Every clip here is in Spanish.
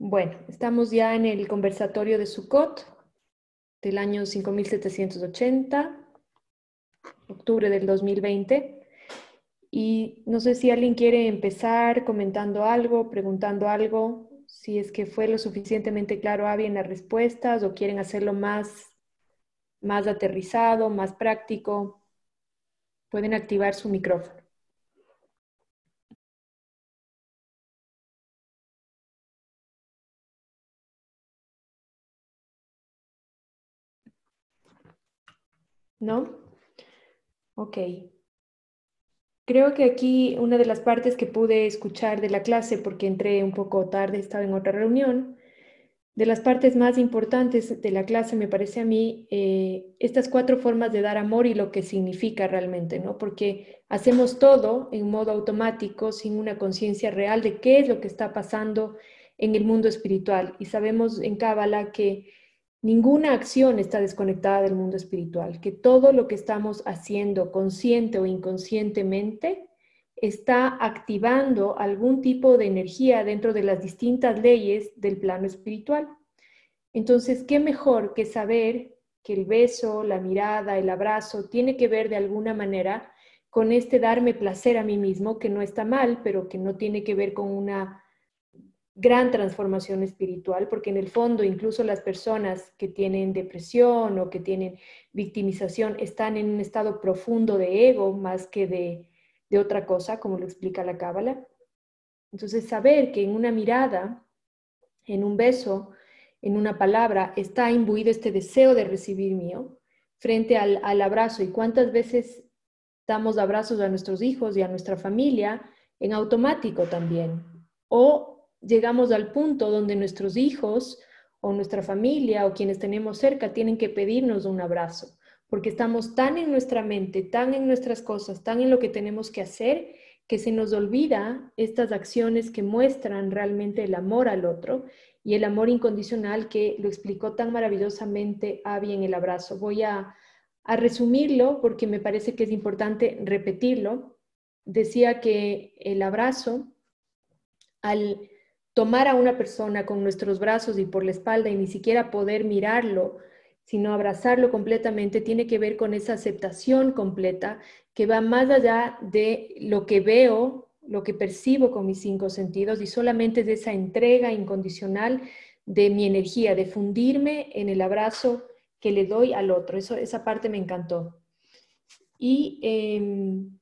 Bueno, estamos ya en el conversatorio de Sukkot del año 5780, octubre del 2020. Y no sé si alguien quiere empezar comentando algo, preguntando algo, si es que fue lo suficientemente claro Avi en las respuestas o quieren hacerlo más, más aterrizado, más práctico. Pueden activar su micrófono. ¿No? Ok. Creo que aquí una de las partes que pude escuchar de la clase, porque entré un poco tarde, estaba en otra reunión, de las partes más importantes de la clase me parece a mí eh, estas cuatro formas de dar amor y lo que significa realmente, ¿no? Porque hacemos todo en modo automático sin una conciencia real de qué es lo que está pasando en el mundo espiritual. Y sabemos en Cábala que Ninguna acción está desconectada del mundo espiritual, que todo lo que estamos haciendo consciente o inconscientemente está activando algún tipo de energía dentro de las distintas leyes del plano espiritual. Entonces, ¿qué mejor que saber que el beso, la mirada, el abrazo tiene que ver de alguna manera con este darme placer a mí mismo, que no está mal, pero que no tiene que ver con una gran transformación espiritual, porque en el fondo incluso las personas que tienen depresión o que tienen victimización están en un estado profundo de ego más que de, otra cosa, como lo explica la Cábala. Entonces, saber que en una mirada, en un beso, en una palabra, está imbuido este deseo de recibir mío frente al, al abrazo. ¿Y cuántas veces damos abrazos a nuestros hijos y a nuestra familia en automático también? O llegamos al punto donde nuestros hijos o nuestra familia o quienes tenemos cerca tienen que pedirnos un abrazo, porque estamos tan en nuestra mente, tan en nuestras cosas, tan en lo que tenemos que hacer, que se nos olvida estas acciones que muestran realmente el amor al otro y el amor incondicional que lo explicó tan maravillosamente Avi en el abrazo. Voy a, a resumirlo porque me parece que es importante repetirlo. Decía que el abrazo, al tomar a una persona con nuestros brazos y por la espalda y ni siquiera poder mirarlo, sino abrazarlo completamente, tiene que ver con esa aceptación completa que va más allá de lo que veo, lo que percibo con mis cinco sentidos y solamente de esa entrega incondicional de mi energía, de fundirme en el abrazo que le doy al otro. Eso, esa parte me encantó. Y em,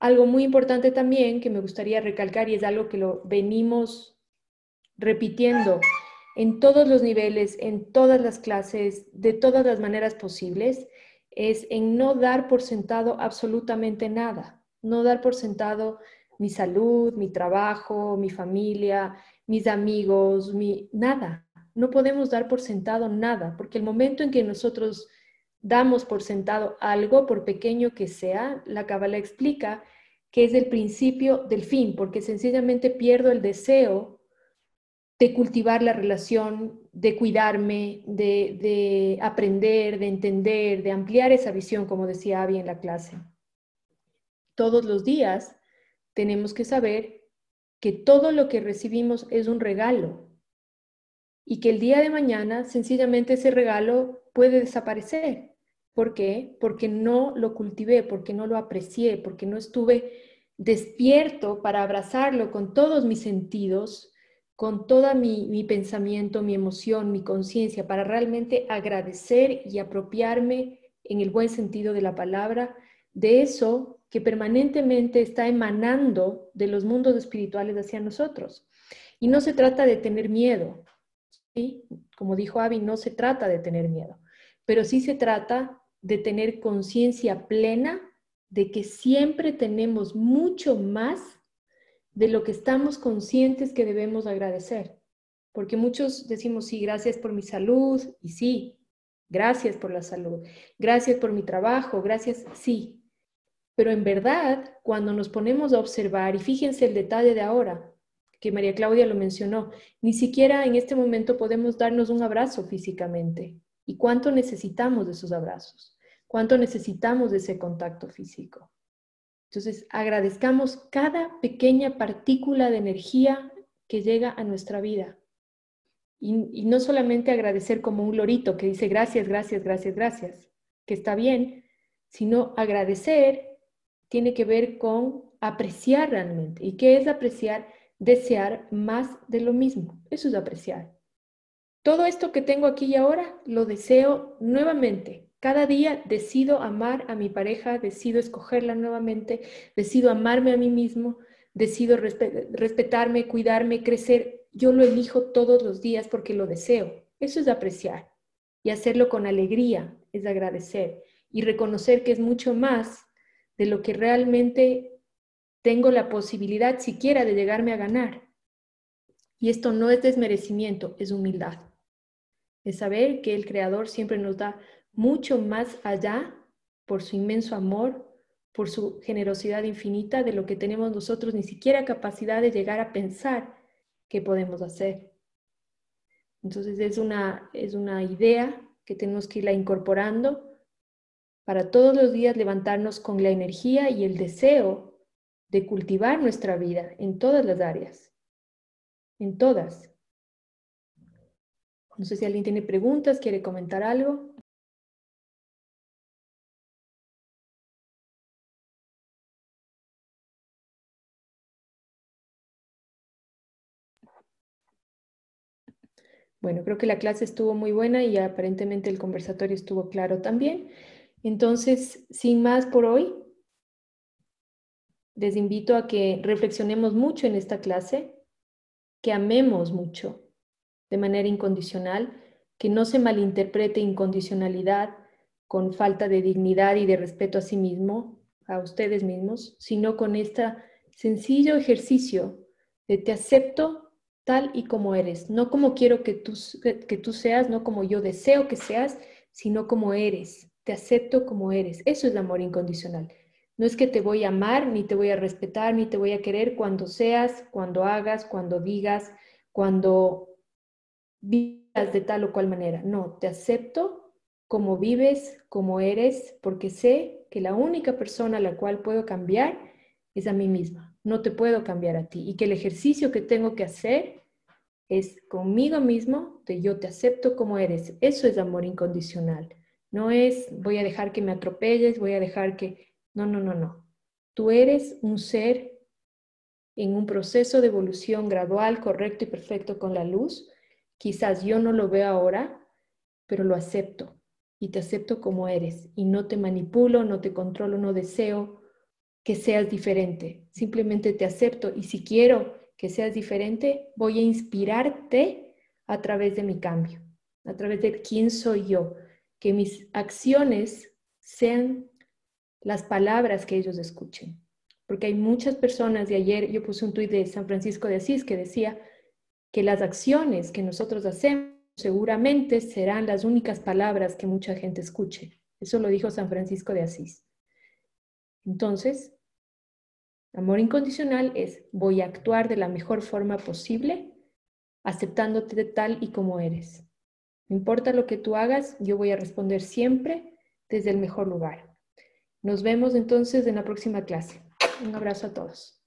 algo muy importante también que me gustaría recalcar y es algo que lo venimos repitiendo en todos los niveles, en todas las clases, de todas las maneras posibles, es en no dar por sentado absolutamente nada, no dar por sentado mi salud, mi trabajo, mi familia, mis amigos, mi nada. No podemos dar por sentado nada, porque el momento en que nosotros damos por sentado algo, por pequeño que sea, la Kabbalah explica que es el principio del fin, porque sencillamente pierdo el deseo de cultivar la relación, de cuidarme, de, aprender, de entender, de ampliar esa visión, como decía Abby en la clase. Todos los días tenemos que saber que todo lo que recibimos es un regalo y que el día de mañana sencillamente ese regalo puede desaparecer. ¿Por qué? Porque no lo cultivé, porque no lo aprecié, porque no estuve despierto para abrazarlo con todos mis sentidos con todo mi, pensamiento, mi emoción, mi conciencia, para realmente agradecer y apropiarme en el buen sentido de la palabra de eso que permanentemente está emanando de los mundos espirituales hacia nosotros. Y no se trata de tener miedo, ¿sí? como dijo Avi, no se trata de tener miedo, pero sí se trata de tener conciencia plena de que siempre tenemos mucho más de lo que estamos conscientes que debemos agradecer. Porque muchos decimos, sí, gracias por mi salud, y sí, gracias por la salud, gracias por mi trabajo, gracias, sí. Pero en verdad, cuando nos ponemos a observar, y fíjense el detalle de ahora, que María Claudia lo mencionó, ni siquiera en este momento podemos darnos un abrazo físicamente. ¿Y cuánto necesitamos de esos abrazos? ¿Cuánto necesitamos de ese contacto físico? Entonces, agradezcamos cada pequeña partícula de energía que llega a nuestra vida. Y, no solamente agradecer como un lorito que dice gracias, gracias, gracias, gracias, que está bien, sino agradecer tiene que ver con apreciar realmente. ¿Y qué es apreciar? Desear más de lo mismo. Eso es apreciar. Todo esto que tengo aquí y ahora lo deseo nuevamente. Cada día decido amar a mi pareja, decido escogerla nuevamente, decido amarme a mí mismo, decido respetarme, cuidarme, crecer. Yo lo elijo todos los días porque lo deseo. Eso es apreciar. Y hacerlo con alegría es agradecer y reconocer que es mucho más de lo que realmente tengo la posibilidad siquiera de llegarme a ganar. Y esto no es desmerecimiento, es humildad. Es saber que el Creador siempre nos da mucho más allá por su inmenso amor, por su generosidad infinita de lo que tenemos nosotros ni siquiera capacidad de llegar a pensar que podemos hacer. Entonces es una, es una idea que tenemos que irla incorporando para todos los días levantarnos con la energía y el deseo de cultivar nuestra vida en todas las áreas, en todas. No sé si alguien tiene preguntas, quiere comentar algo. Bueno, creo que la clase estuvo muy buena y aparentemente el conversatorio estuvo claro también. Entonces, sin más por hoy, les invito a que reflexionemos mucho en esta clase, que amemos mucho de manera incondicional, que no se malinterprete incondicionalidad con falta de dignidad y de respeto a sí mismo, a ustedes mismos, sino con este sencillo ejercicio de te acepto tal y como eres, no como quiero que tú, que tú seas, no como yo deseo que seas, sino como eres. Te acepto como eres. Eso es el amor incondicional. No es que te voy a amar, ni te voy a respetar, ni te voy a querer cuando seas, cuando hagas, cuando digas, cuando vivas de tal o cual manera. No, te acepto como vives, como eres, porque sé que la única persona a la cual puedo cambiar es a mí misma no te puedo cambiar a ti y que el ejercicio que tengo que hacer es conmigo mismo, de yo te acepto como eres. Eso es amor incondicional. No es voy a dejar que me atropelles, voy a dejar que... No, no, no, no. Tú eres un ser en un proceso de evolución gradual, correcto y perfecto con la luz. Quizás yo no lo veo ahora, pero lo acepto y te acepto como eres y no te manipulo, no te controlo, no deseo que seas diferente, simplemente te acepto y si quiero que seas diferente, voy a inspirarte a través de mi cambio, a través de quién soy yo, que mis acciones sean las palabras que ellos escuchen. Porque hay muchas personas, y ayer yo puse un tuit de San Francisco de Asís que decía que las acciones que nosotros hacemos seguramente serán las únicas palabras que mucha gente escuche. Eso lo dijo San Francisco de Asís. Entonces, Amor incondicional es voy a actuar de la mejor forma posible, aceptándote tal y como eres. No importa lo que tú hagas, yo voy a responder siempre desde el mejor lugar. Nos vemos entonces en la próxima clase. Un abrazo a todos.